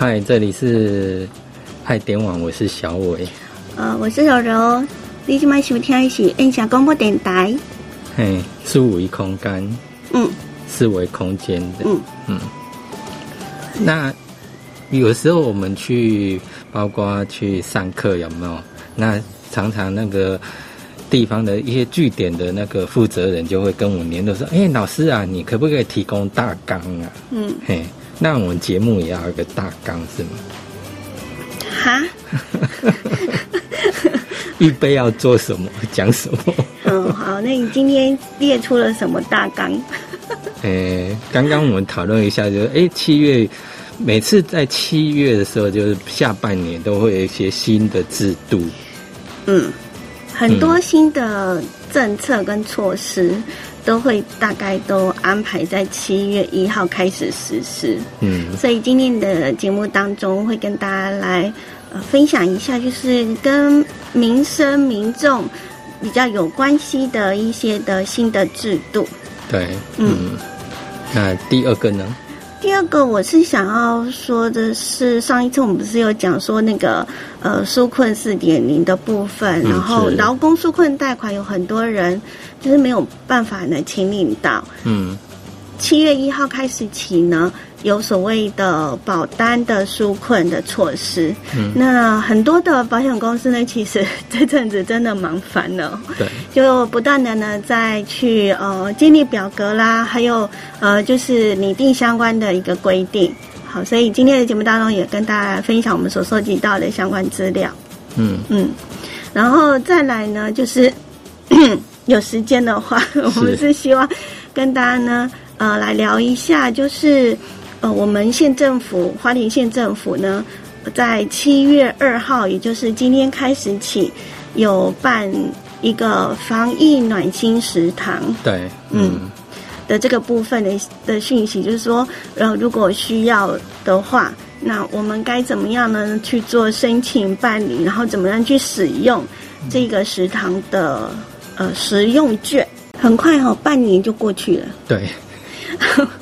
嗨，这里是嗨点网，我是小伟。呃，我是柔柔。你今麦收听的是音响广播电台。嘿，四维空间。嗯。四维空间的。嗯嗯。那有时候我们去，包括去上课，有没有？那常常那个地方的一些据点的那个负责人就会跟我联络说：“哎，老师啊，你可不可以提供大纲啊？”嗯。嘿。那我们节目也要一个大纲是吗？哈？预备要做什么？讲什么？嗯，好，那你今天列出了什么大纲？诶，刚刚我们讨论一下，就是诶，七月每次在七月的时候，就是下半年都会有一些新的制度。嗯，很多新的政策跟措施。都会大概都安排在七月一号开始实施，嗯，所以今天的节目当中会跟大家来呃分享一下，就是跟民生民众比较有关系的一些的新的制度。对，嗯，那第二个呢？第二个我是想要说的是，上一次我们不是有讲说那个呃纾困四点零的部分，然后劳工纾困贷款有很多人。就是没有办法呢，清领到。嗯，七月一号开始起呢，有所谓的保单的纾困的措施。嗯，那很多的保险公司呢，其实这阵子真的忙烦了。对，就不断的呢，再去呃建立表格啦，还有呃就是拟定相关的一个规定。好，所以今天的节目当中也跟大家分享我们所收集到的相关资料。嗯嗯，然后再来呢，就是。有时间的话，我们是希望跟大家呢，呃，来聊一下，就是呃，我们县政府花莲县政府呢，在七月二号，也就是今天开始起，有办一个防疫暖心食堂。对，嗯，的这个部分的的讯息，就是说，呃，如果需要的话，那我们该怎么样呢？去做申请办理，然后怎么样去使用这个食堂的。呃，食用券很快哈，半年就过去了。对，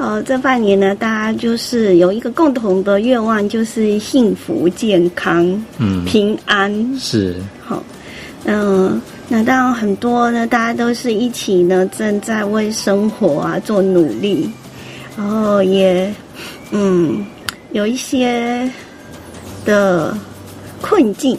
呃，这半年呢，大家就是有一个共同的愿望，就是幸福、健康、嗯，平安。是好，嗯，那当然很多呢，大家都是一起呢，正在为生活啊做努力，然后也嗯，有一些的困境。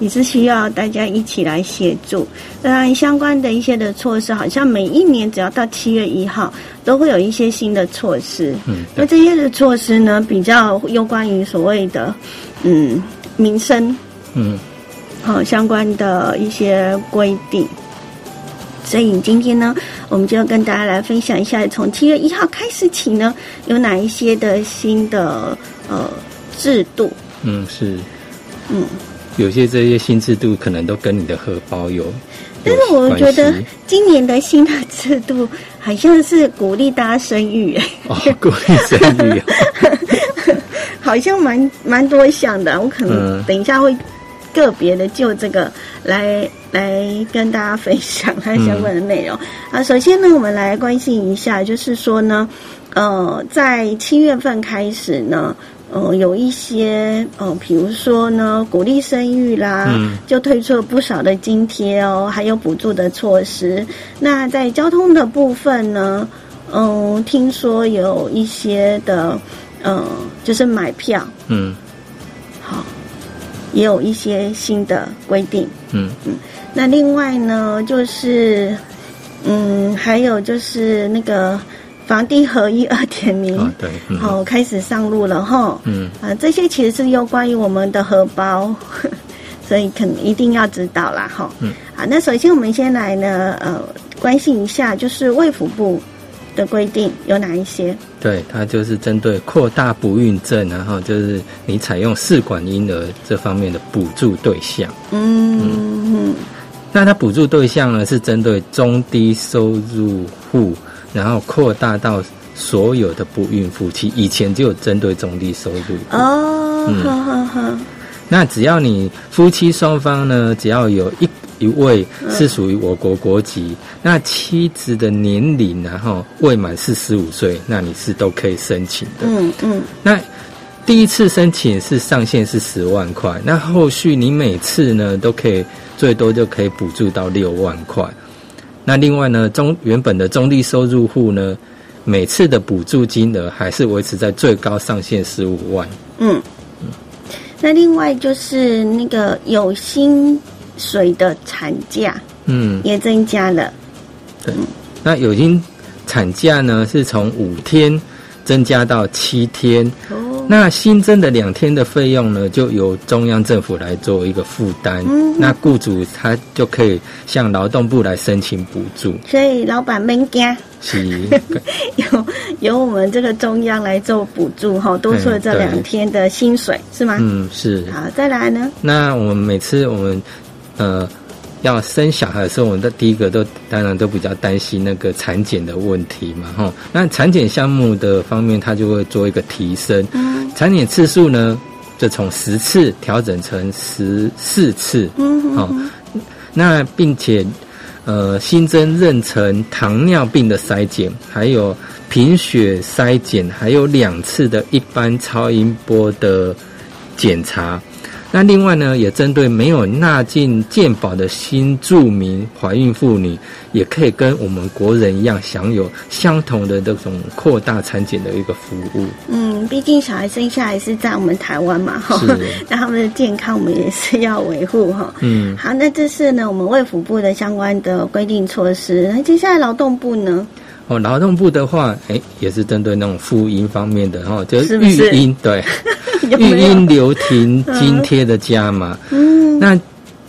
也是需要大家一起来协助。当然，相关的一些的措施，好像每一年只要到七月一号，都会有一些新的措施。嗯，那这些的措施呢，比较有关于所谓的嗯民生，嗯，好相关的一些规定。所以今天呢，我们就要跟大家来分享一下，从七月一号开始起呢，有哪一些的新的呃制度。嗯，是，嗯。有些这些新制度可能都跟你的荷包有，但是我觉得今年的新的制度好像是鼓励大家生育，哦，鼓励生育，好像蛮蛮多项的。我可能等一下会个别的就这个来来跟大家分享它相关的内容啊。首先呢，我们来关心一下，就是说呢，呃，在七月份开始呢。呃，有一些呃，比如说呢，鼓励生育啦，就推出了不少的津贴哦，还有补助的措施。那在交通的部分呢，嗯，听说有一些的，嗯，就是买票，嗯，好，也有一些新的规定，嗯嗯。那另外呢，就是，嗯，还有就是那个。房地合一二点零，对，好开始上路了哈。嗯，啊，这些其实是有关于我们的荷包，所以肯一定要知道啦哈。嗯，啊，那首先我们先来呢，呃，关心一下，就是卫福部的规定有哪一些？对，它就是针对扩大不孕症，然后就是你采用试管婴儿这方面的补助对象。嗯嗯，那它补助对象呢是针对中低收入户。然后扩大到所有的不孕夫妻，以前就有针对中低收入哦，好好好。那只要你夫妻双方呢，只要有一一位是属于我国国籍，那妻子的年龄然后未满四十五岁，那你是都可以申请的。嗯嗯。那第一次申请是上限是十万块，那后续你每次呢都可以最多就可以补助到六万块。那另外呢，中原本的中低收入户呢，每次的补助金额还是维持在最高上限十五万。嗯。那另外就是那个有薪水的产假，嗯，也增加了。对，那有薪产假呢，是从五天增加到七天。哦。那新增的两天的费用呢，就由中央政府来做一个负担。嗯。那雇主他就可以向劳动部来申请补助。所以老板们家。是，有由我们这个中央来做补助哈，多出了这两天的薪水是吗？嗯，是。好，再来呢？那我们每次我们呃要生小孩的时候，我们的第一个都当然都比较担心那个产检的问题嘛哈。那产检项目的方面，它就会做一个提升。嗯。产检次数呢，就从十次调整成十四次。嗯。好，那并且。呃，新增妊娠糖尿病的筛检，还有贫血筛检，还有两次的一般超音波的检查。那另外呢，也针对没有纳进健保的新住民怀孕妇女，也可以跟我们国人一样，享有相同的这种扩大产检的一个服务。嗯，毕竟小孩生下来是在我们台湾嘛，哈，那他们的健康我们也是要维护哈。嗯，好，那这是呢我们卫福部的相关的规定措施。那接下来劳动部呢？哦，劳动部的话，哎，也是针对那种妇婴方面的哈，就是育婴对。育婴留停津贴的加码，嗯，那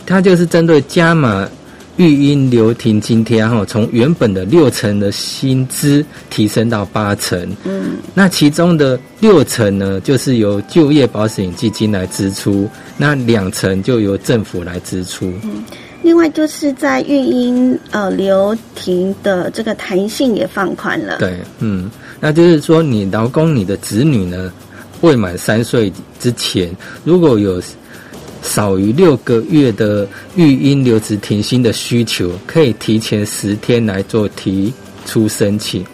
它就是针对加码育婴留停津贴哈，从原本的六成的薪资提升到八成，嗯，那其中的六成呢，就是由就业保险基金来支出，那两成就由政府来支出。嗯，另外就是在育婴呃留停的这个弹性也放宽了。对，嗯，那就是说你劳工你的子女呢？未满三岁之前，如果有少于六个月的育婴留职停薪的需求，可以提前十天来做提出申请。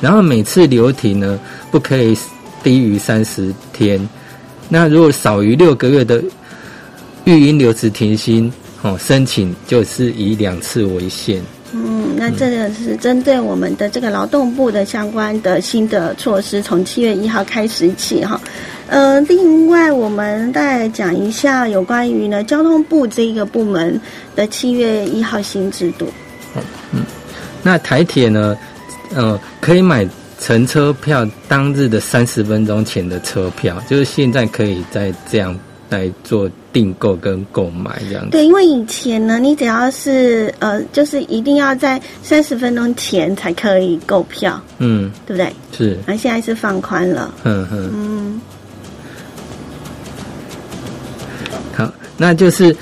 然后每次留停呢，不可以低于三十天。那如果少于六个月的育婴留职停薪，哦，申请就是以两次为限。嗯，那这个是针对我们的这个劳动部的相关的新的措施，从七月一号开始起哈。呃，另外我们再讲一下有关于呢交通部这个部门的七月一号新制度。嗯，那台铁呢，呃，可以买乘车票当日的三十分钟前的车票，就是现在可以再这样来做。订购跟购买这样子，对，因为以前呢，你只要是呃，就是一定要在三十分钟前才可以购票，嗯，对不对？是，那现在是放宽了，嗯嗯嗯。好，那就是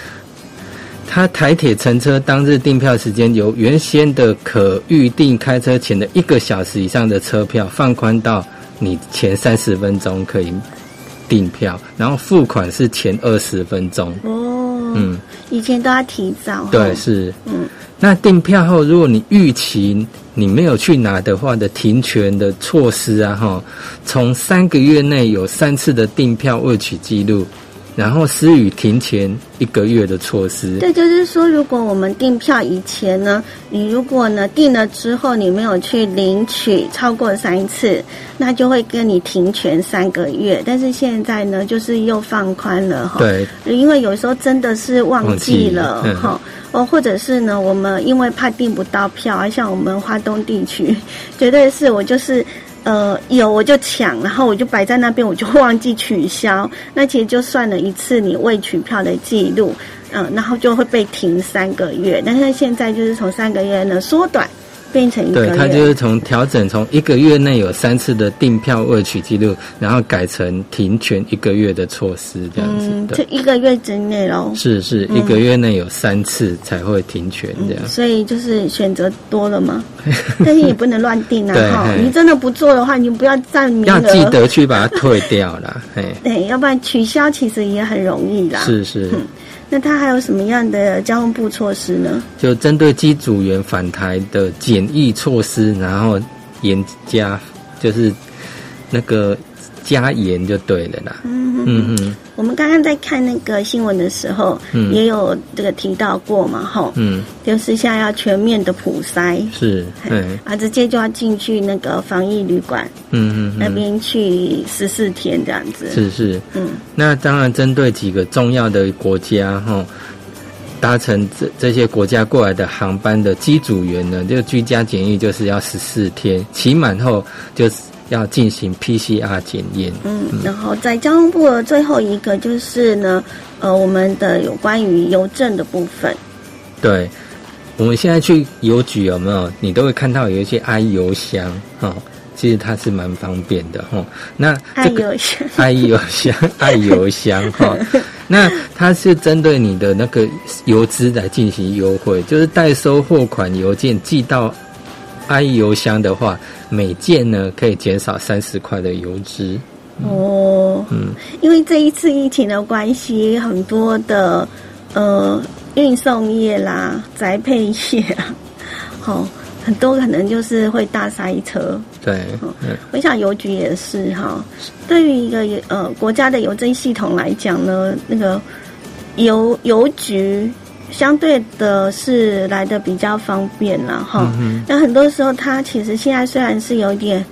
他台铁乘车当日订票时间由原先的可预定开车前的一个小时以上的车票放宽到你前三十分钟可以。订票，然后付款是前二十分钟哦。嗯，以前都要提早。对，是。嗯，那订票后，如果你逾期，你没有去拿的话的停权的措施啊，哈，从三个月内有三次的订票未取记录。然后施予停前一个月的措施。对，就是说，如果我们订票以前呢，你如果呢订了之后你没有去领取超过三次，那就会跟你停权三个月。但是现在呢，就是又放宽了哈。对。因为有时候真的是忘记了哈，哦，或者是呢，我们因为怕订不到票而，像我们华东地区，绝对是我就是。呃，有我就抢，然后我就摆在那边，我就忘记取消。那其实就算了一次你未取票的记录，嗯，然后就会被停三个月。但是现在就是从三个月呢缩短。变成一个对，他就是从调整从一个月内有三次的订票未取记录，然后改成停权一个月的措施这样子的。就一个月之内喽。是是，一个月内有三次才会停权这样。所以就是选择多了嘛，但是也不能乱订啊！哈，你真的不做的话，你不要占名额。要记得去把它退掉了，对，要不然取消其实也很容易啦。是是。那它还有什么样的交通部措施呢？就针对机组员返台的检疫措施，然后严加，就是那个加严就对了啦。嗯嗯嗯。我们刚刚在看那个新闻的时候，嗯，也有这个提到过嘛，哈，嗯，就是现在要全面的普筛，是，嗯，啊，直接就要进去那个防疫旅馆，嗯嗯，那边去十四天这样子，是是，嗯，那当然针对几个重要的国家，哈，搭乘这这些国家过来的航班的机组员呢，就居家检疫就是要十四天，期满后就是。要进行 PCR 检验。嗯，然后在交通部的最后一个就是呢，呃，我们的有关于邮政的部分。对，我们现在去邮局有没有？你都会看到有一些 i 邮箱，哈，其实它是蛮方便的，哈。那 i 邮箱，i 邮箱，i 邮箱，哈。那它是针对你的那个邮资来进行优惠，就是代收货款邮件寄到。I 邮箱的话，每件呢可以减少三十块的邮资。哦，嗯，因为这一次疫情的关系，很多的呃运送业啦、宅配业啊，好，很多可能就是会大塞车。对，我想邮局也是哈。对于一个呃国家的邮政系统来讲呢，那个邮邮局。相对的是来的比较方便了哈，那很多时候它其实现在虽然是有点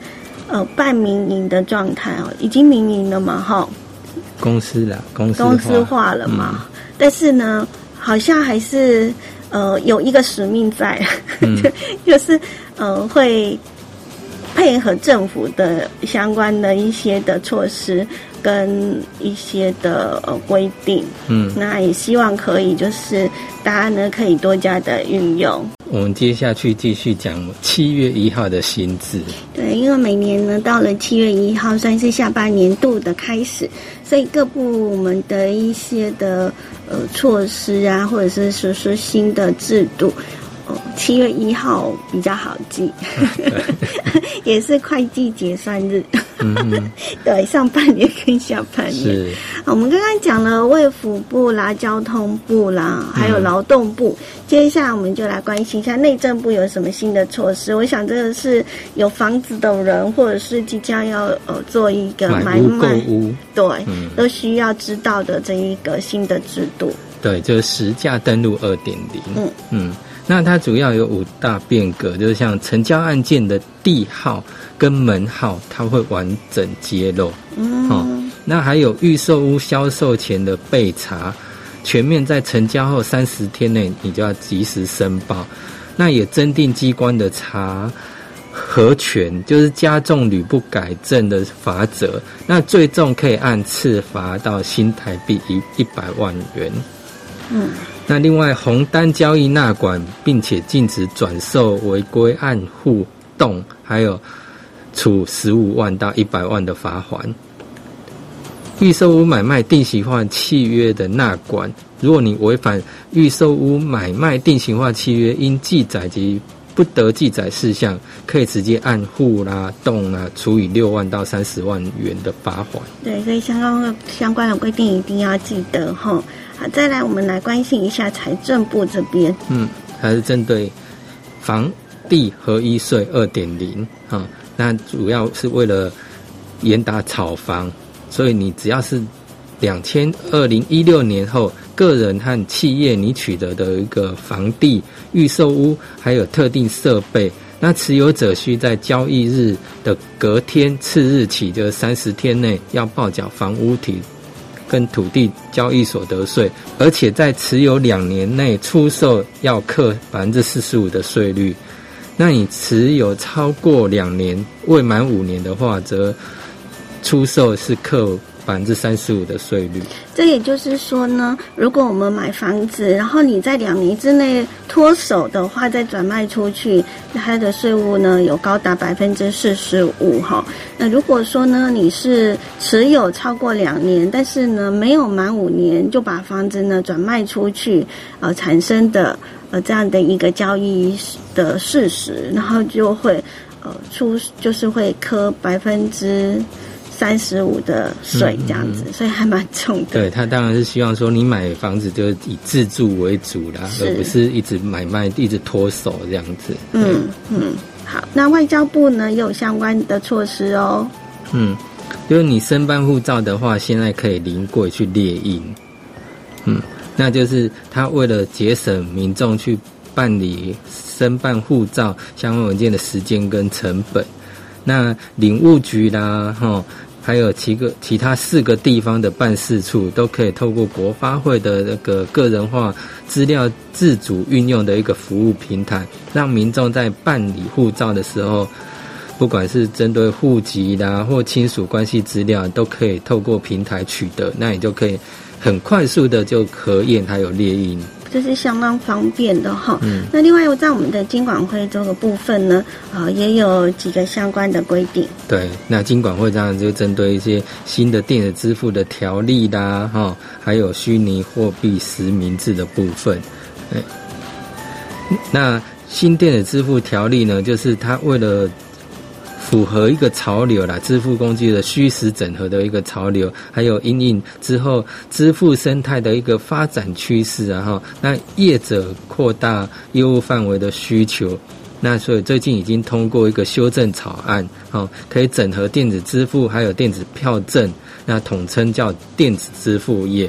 呃半民营的状态哦，已经民营了嘛哈，公司了公司公司化了嘛，但是呢，好像还是呃有一个使命在，就是呃会配合政府的相关的一些的措施。跟一些的呃规定，嗯，那也希望可以就是大家呢可以多加的运用。我们接下去继续讲七月一号的新制。对，因为每年呢到了七月一号算是下半年度的开始，所以各部门的一些的呃措施啊，或者是说说新的制度。七月一号比较好记，也是会计结算日。对，上半年跟下半年。我们刚刚讲了卫福部啦、交通部啦，还有劳动部。接下来我们就来关心一下内政部有什么新的措施。我想这个是有房子的人，或者是即将要呃做一个买卖，对，都需要知道的这一个新的制度。对，就是实价登录二点零。嗯嗯。那它主要有五大变革，就是像成交案件的地号跟门号，它会完整揭露。嗯，哦那还有预售屋销售前的备查，全面在成交后三十天内，你就要及时申报。那也增订机关的查核权，就是加重屡不改正的罚则。那最重可以按次罚到新台币一一百万元。嗯。那另外红单交易纳管，并且禁止转售违规按户动，还有处十五万到一百万的罚款。预售屋买卖定型化契约的纳管，如果你违反预售屋买卖定型化契约应记载及不得记载事项，可以直接按户啦、动啦，处以六万到三十万元的罚款。对，所以相关的相关的规定一定要记得哈。好，再来，我们来关心一下财政部这边。嗯，还是针对房地合一税二点零啊，那主要是为了严打炒房，所以你只要是两千二零一六年后个人和企业你取得的一个房地预售屋，还有特定设备，那持有者需在交易日的隔天次日起，就是三十天内要报缴房屋体。跟土地交易所得税，而且在持有两年内出售要课百分之四十五的税率。那你持有超过两年未满五年的话，则出售是课。百分之三十五的税率，这也就是说呢，如果我们买房子，然后你在两年之内脱手的话，再转卖出去，它的税务呢有高达百分之四十五哈。那如果说呢，你是持有超过两年，但是呢没有满五年就把房子呢转卖出去，呃产生的呃这样的一个交易的事实，然后就会呃出就是会科百分之。三十五的税这样子，所以还蛮重的。对他当然是希望说你买房子就以自住为主啦，而不是一直买卖、一直脱手这样子。嗯嗯，好，那外交部呢也有相关的措施哦。嗯，就是你申办护照的话，现在可以临柜去列印。嗯，那就是他为了节省民众去办理申办护照相关文件的时间跟成本。那领务局啦，哈，还有七个其他四个地方的办事处，都可以透过国发会的那个个人化资料自主运用的一个服务平台，让民众在办理护照的时候，不管是针对户籍啦或亲属关系资料，都可以透过平台取得，那你就可以很快速的就核验还有列印。这是相当方便的哈。嗯那另外，在我们的金管会这个部分呢，啊，也有几个相关的规定。对，那金管会这样就针对一些新的电子支付的条例啦，哈，还有虚拟货币实名制的部分。哎，那新电子支付条例呢，就是它为了。符合一个潮流啦，支付工具的虚实整合的一个潮流，还有因应之后支付生态的一个发展趋势啊哈。那业者扩大业务范围的需求，那所以最近已经通过一个修正草案，哈，可以整合电子支付还有电子票证，那统称叫电子支付业。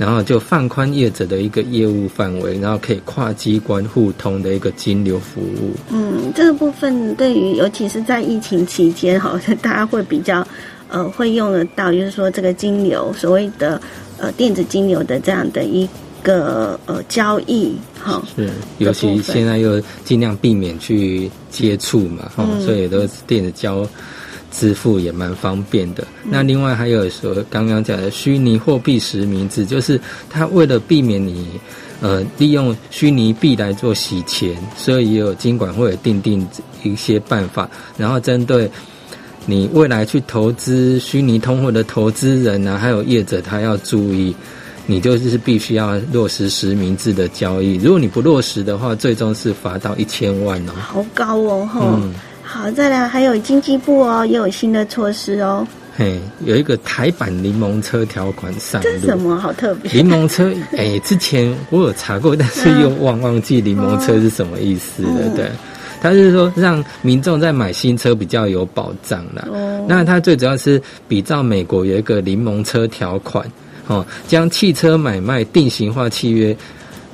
然后就放宽业者的一个业务范围，然后可以跨机关互通的一个金流服务。嗯，这个部分对于尤其是在疫情期间，好像大家会比较呃会用得到，就是说这个金流所谓的呃电子金流的这样的一个呃交易，哈。是，尤其现在又尽量避免去接触嘛，哈，所以都是电子交。支付也蛮方便的。那另外还有说，刚刚讲的虚拟货币实名制，就是它为了避免你呃利用虚拟币来做洗钱，所以也有金管会定定一些办法，然后针对你未来去投资虚拟通货的投资人啊，还有业者，他要注意，你就是必须要落实实名制的交易。如果你不落实的话，最终是罚到一千万哦。好高哦，哈。好，再来还有经济部哦，也有新的措施哦。嘿，有一个台版柠檬车条款上路。这是什么？好特别。柠檬车，哎，之前我有查过，但是又忘忘记柠檬车是什么意思了。对，他是说让民众在买新车比较有保障啦。哦。那他最主要是比照美国有一个柠檬车条款，哦，将汽车买卖定型化契约。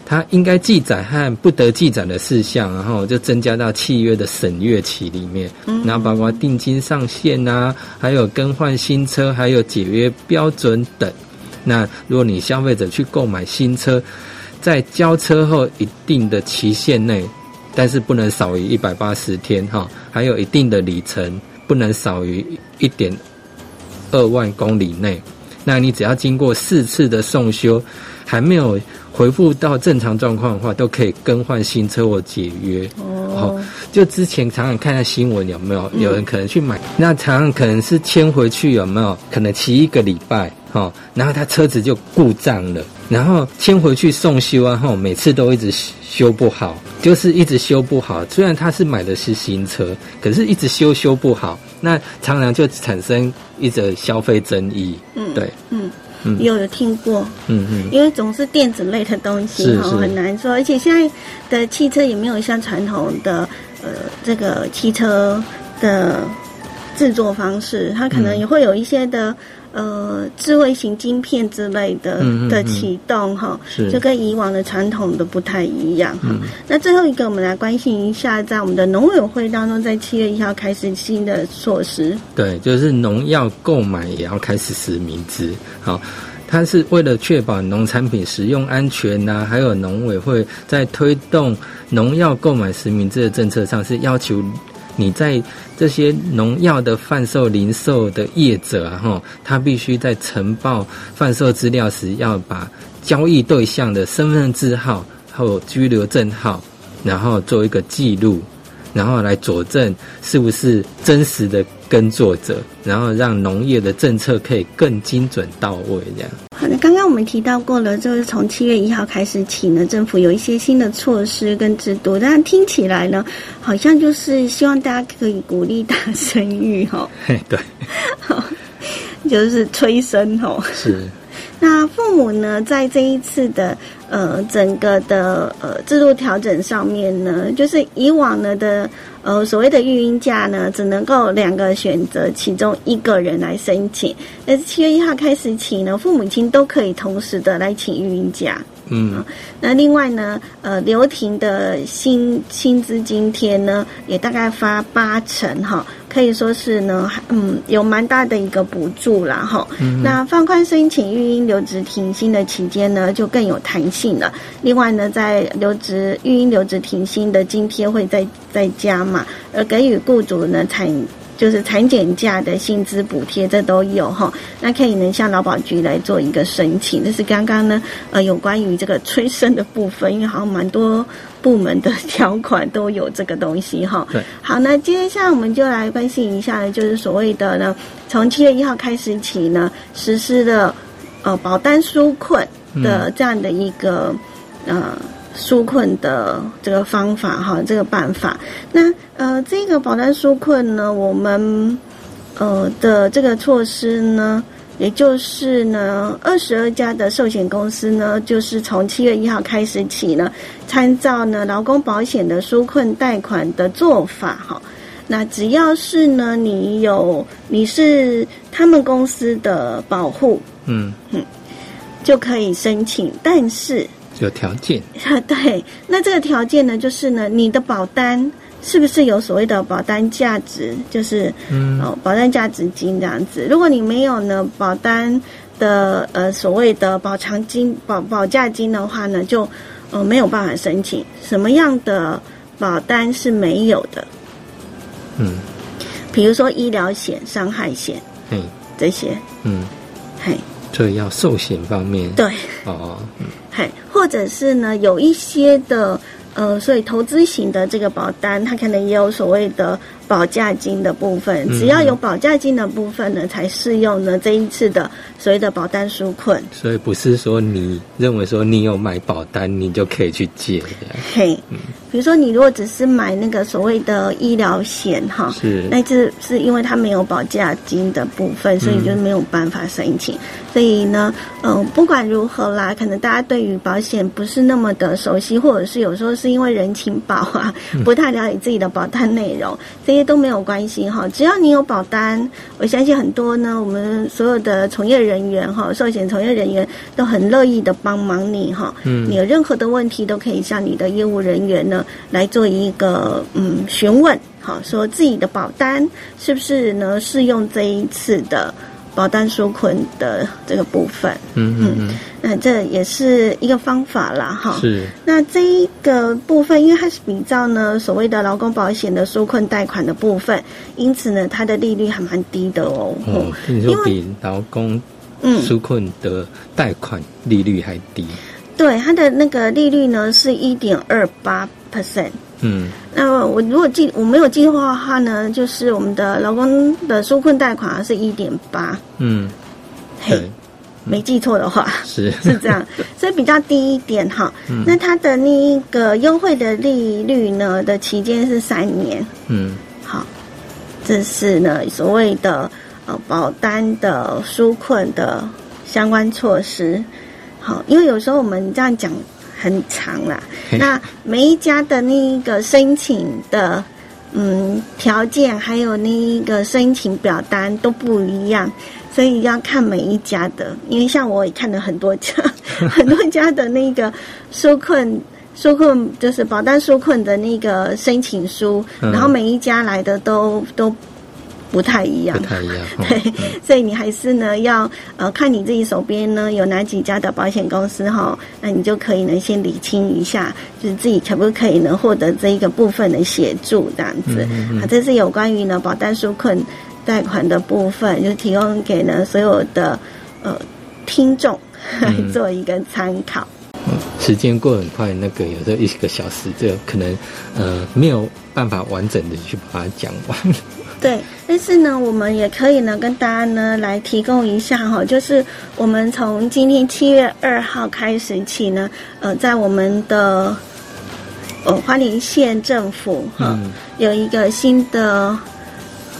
它应该记载和不得记载的事项，然后就增加到契约的审阅期里面，然后包括定金上限啊，还有更换新车，还有解约标准等。那如果你消费者去购买新车，在交车后一定的期限内，但是不能少于一百八十天哈，还有一定的里程，不能少于一点二万公里内。那你只要经过四次的送修，还没有。回复到正常状况的话，都可以更换新车或解约。哦，就之前常常看下新闻，有没有有人可能去买？那常常可能是签回去，有没有可能骑一个礼拜？哈，然后他车子就故障了，然后签回去送修啊，哈，每次都一直修不好，就是一直修不好。虽然他是买的是新车，可是一直修修不好，那常常就产生一则消费争议。嗯，对，嗯。有有听过，嗯嗯，因为总是电子类的东西哈，很难说，而且现在的汽车也没有像传统的呃这个汽车的制作方式，它可能也会有一些的呃智慧型晶片之类的的启动哈，就跟以往的传统的不太一样哈。那最后一个，我们来关心一下，在我们的农委会当中，在七月一号开始新的措施，对，就是农药购买也要开始实名制，好。它是为了确保农产品食用安全呐，还有农委会在推动农药购买实名制的政策上，是要求你在这些农药的贩售、零售的业者啊，哈，他必须在呈报贩售资料时，要把交易对象的身份证号和居留证号，然后做一个记录。然后来佐证是不是真实的耕作者，然后让农业的政策可以更精准到位。这样。好的，刚刚我们提到过了，就是从七月一号开始起呢，政府有一些新的措施跟制度，但听起来呢，好像就是希望大家可以鼓励大生育哈。对。就是催生哦。是。那父母呢，在这一次的呃整个的呃制度调整上面呢，就是以往呢的呃所谓的育婴假呢，只能够两个选择其中一个人来申请。但是七月一号开始起呢，父母亲都可以同时的来请育婴假。嗯，那另外呢，呃，刘婷的薪薪资津贴呢，也大概发八成哈，可以说是呢，嗯，有蛮大的一个补助啦哈。那放宽申请育婴留职停薪的期间呢，就更有弹性了。另外呢，在留职育婴留职停薪的津贴会再再加嘛，而给予雇主呢产。就是产检假的薪资补贴，这都有哈。那可以呢向劳保局来做一个申请。这是刚刚呢，呃，有关于这个催生的部分，因为好像蛮多部门的 条款都有这个东西哈。对。好，那接下来我们就来关心一下呢，就是所谓的呢，从七月一号开始起呢，实施的呃保单纾困的这样的一个呃。纾困的这个方法哈，这个办法，那呃，这个保单纾困呢，我们呃的这个措施呢，也就是呢，二十二家的寿险公司呢，就是从七月一号开始起呢，参照呢劳工保险的纾困贷款的做法哈，那只要是呢你有你是他们公司的保护，嗯。嗯，就可以申请，但是。有条件啊，对，那这个条件呢，就是呢，你的保单是不是有所谓的保单价值，就是嗯，哦，保单价值金这样子。如果你没有呢，保单的呃所谓的保偿金、保保价金的话呢，就呃没有办法申请。什么样的保单是没有的？嗯，比如说医疗险、伤害险，嗯，这些，嗯，嘿。这要寿险方面对哦，嘿，或者是呢，有一些的呃，所以投资型的这个保单，它可能也有所谓的。保价金的部分，只要有保价金的部分呢，才适用呢这一次的所谓的保单纾困。所以不是说你认为说你有买保单，你就可以去借。嘿，比如说你如果只是买那个所谓的医疗险哈，是，那这是因为它没有保价金的部分，所以就没有办法申请。所以呢，嗯，不管如何啦，可能大家对于保险不是那么的熟悉，或者是有时候是因为人情保啊，不太了解自己的保单内容，这些都没有关系哈。只要你有保单，我相信很多呢，我们所有的从业人员哈，寿险从业人员都很乐意的帮忙你哈。嗯，你有任何的问题都可以向你的业务人员呢来做一个嗯询问，好，说自己的保单是不是呢适用这一次的。保单纾困的这个部分，嗯嗯嗯，那这也是一个方法啦，哈。是。那这一个部分，因为它是比照呢所谓的劳工保险的纾困贷款的部分，因此呢，它的利率还蛮低的哦。哦，你说比劳工嗯纾困的贷款利率还低？对，它的那个利率呢是一点二八 percent。嗯，那我如果记我没有记错的话呢，就是我们的劳工的纾困贷款是一点八，嗯，嘿，没记错的话是。是这样，所以比较低一点哈。那它的那一个优惠的利率呢的期间是三年，嗯，好，这是呢所谓的呃保单的纾困的相关措施，好，因为有时候我们这样讲。很长啦，那每一家的那一个申请的嗯条件，还有那一个申请表单都不一样，所以要看每一家的。因为像我也看了很多家，很多家的那个纾困纾困就是保单纾困的那个申请书，然后每一家来的都都。不太一样，不太一样，对，所以你还是呢要呃看你自己手边呢有哪几家的保险公司哈，那你就可以呢先理清一下，就是自己可不可以呢获得这一个部分的协助这样子。啊，这是有关于呢保单纾困贷款的部分，就提供给呢所有的呃听众来 做一个参考。时间过很快，那个有时候一个小时，这可能呃没有办法完整的去把它讲完。对，但是呢，我们也可以呢，跟大家呢来提供一下哈，就是我们从今天七月二号开始起呢，呃，在我们的呃花莲县政府哈，有一个新的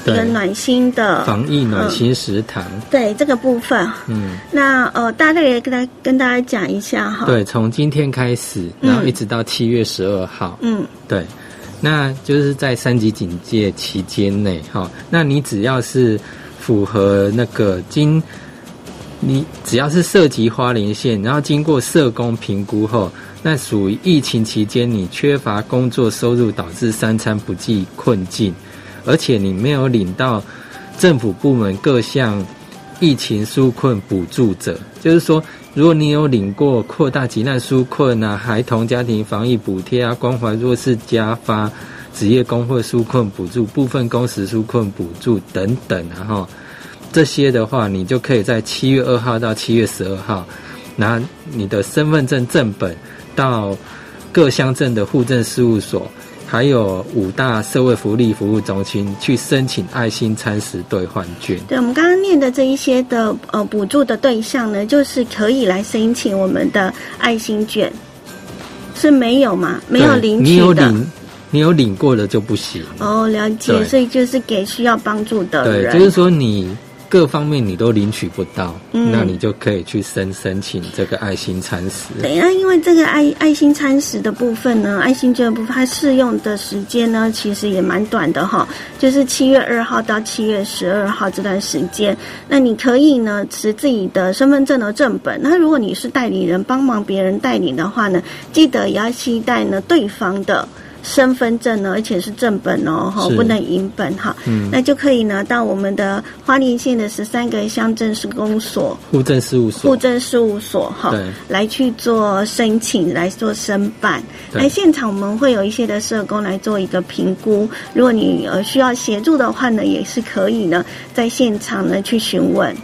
一个暖心的防疫暖心食堂。对这个部分，嗯，那呃，大概也跟大跟大家讲一下哈。对，从今天开始，然后一直到七月十二号，嗯，对，那就是在三级警戒期间内，哈，那你只要是符合那个经。你只要是涉及花莲县，然后经过社工评估后，那属于疫情期间你缺乏工作收入导致三餐不济困境，而且你没有领到政府部门各项疫情纾困补助者，就是说，如果你有领过扩大急难纾困啊、孩童家庭防疫补贴啊、关怀弱势加发、职业工会纾困补助、部分工时纾困补助等等，然后。这些的话，你就可以在七月二号到七月十二号，拿你的身份证正本到各乡镇的户政事务所，还有五大社会福利服务中心去申请爱心餐食兑换券。对，我们刚刚念的这一些的呃补助的对象呢，就是可以来申请我们的爱心券，是没有吗？没有领取的，你有领过的就不行。哦，了解，所以就是给需要帮助的人。对，就是说你。各方面你都领取不到，那你就可以去申申请这个爱心餐食。对啊，因为这个爱爱心餐食的部分呢，爱心券部分它适用的时间呢，其实也蛮短的哈，就是七月二号到七月十二号这段时间。那你可以呢持自己的身份证的正本，那如果你是代理人帮忙别人代理的话呢，记得也要期待呢对方的。身份证呢，而且是正本哦，哈，不能银本哈。嗯，那就可以呢，到我们的花莲县的十三个乡镇市公所、户政事务所、户政事务所哈，来去做申请，来做申办。来现场我们会有一些的社工来做一个评估。如果你呃需要协助的话呢，也是可以呢，在现场呢去询问。